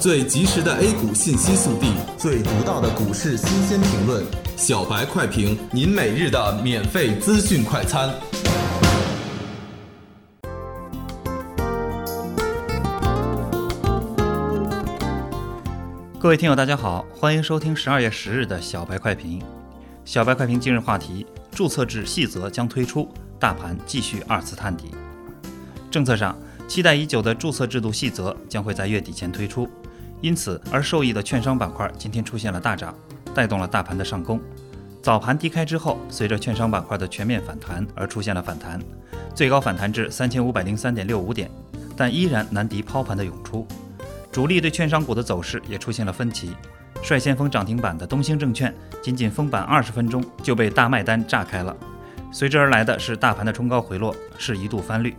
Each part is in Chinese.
最及时的 A 股信息速递，最独到的股市新鲜评论，小白快评，您每日的免费资讯快餐。各位听友，大家好，欢迎收听十二月十日的小白快评。小白快评今日话题：注册制细则将推出，大盘继续二次探底。政策上，期待已久的注册制度细则将会在月底前推出，因此而受益的券商板块今天出现了大涨，带动了大盘的上攻。早盘低开之后，随着券商板块的全面反弹而出现了反弹，最高反弹至三千五百零三点六五点，但依然难敌抛盘的涌出。主力对券商股的走势也出现了分歧，率先封涨停板的东兴证券，仅仅封板二十分钟就被大卖单炸开了，随之而来的是大盘的冲高回落，是一度翻绿。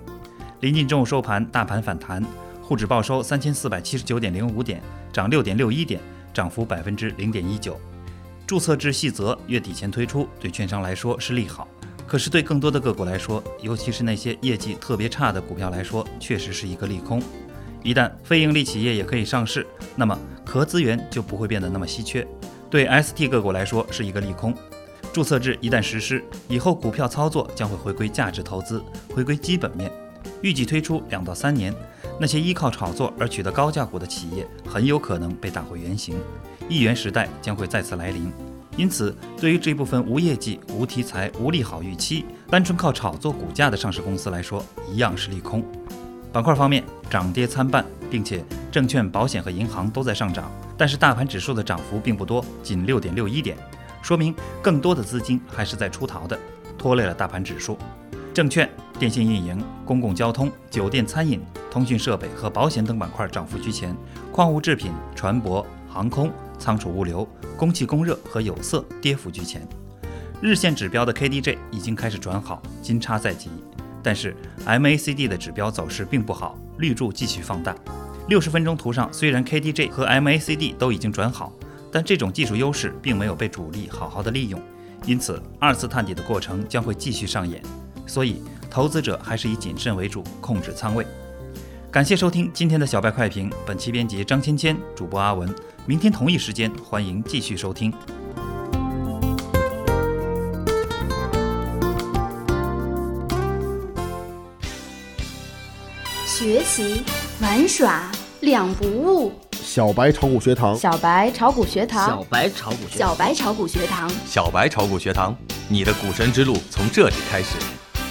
临近中午收盘，大盘反弹，沪指报收三千四百七十九点零五点，涨六点六一点，涨幅百分之零点一九。注册制细则月底前推出，对券商来说是利好，可是对更多的个股来说，尤其是那些业绩特别差的股票来说，确实是一个利空。一旦非盈利企业也可以上市，那么壳资源就不会变得那么稀缺，对 ST 个股来说是一个利空。注册制一旦实施，以后股票操作将会回归价值投资，回归基本面。预计推出两到三年，那些依靠炒作而取得高价股的企业很有可能被打回原形，一元时代将会再次来临。因此，对于这部分无业绩、无题材、无利好预期、单纯靠炒作股价的上市公司来说，一样是利空。板块方面涨跌参半，并且证券、保险和银行都在上涨，但是大盘指数的涨幅并不多，仅六点六一点，说明更多的资金还是在出逃的，拖累了大盘指数。证券、电信运营、公共交通、酒店、餐饮、通讯设备和保险等板块涨幅居前，矿物制品、船舶、航空、仓储物流、供气供热和有色跌幅居前。日线指标的 KDJ 已经开始转好，金叉在即，但是 MACD 的指标走势并不好，绿柱继续放大。六十分钟图上虽然 KDJ 和 MACD 都已经转好，但这种技术优势并没有被主力好好的利用，因此二次探底的过程将会继续上演。所以，投资者还是以谨慎为主，控制仓位。感谢收听今天的小白快评，本期编辑张芊芊，主播阿文。明天同一时间，欢迎继续收听。学习玩耍两不误。小白炒股学堂，小白炒股学堂，小白炒股学堂，小白炒股学堂，小白炒股学堂，你的股神之路从这里开始。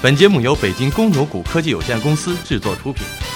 本节目由北京公牛股科技有限公司制作出品。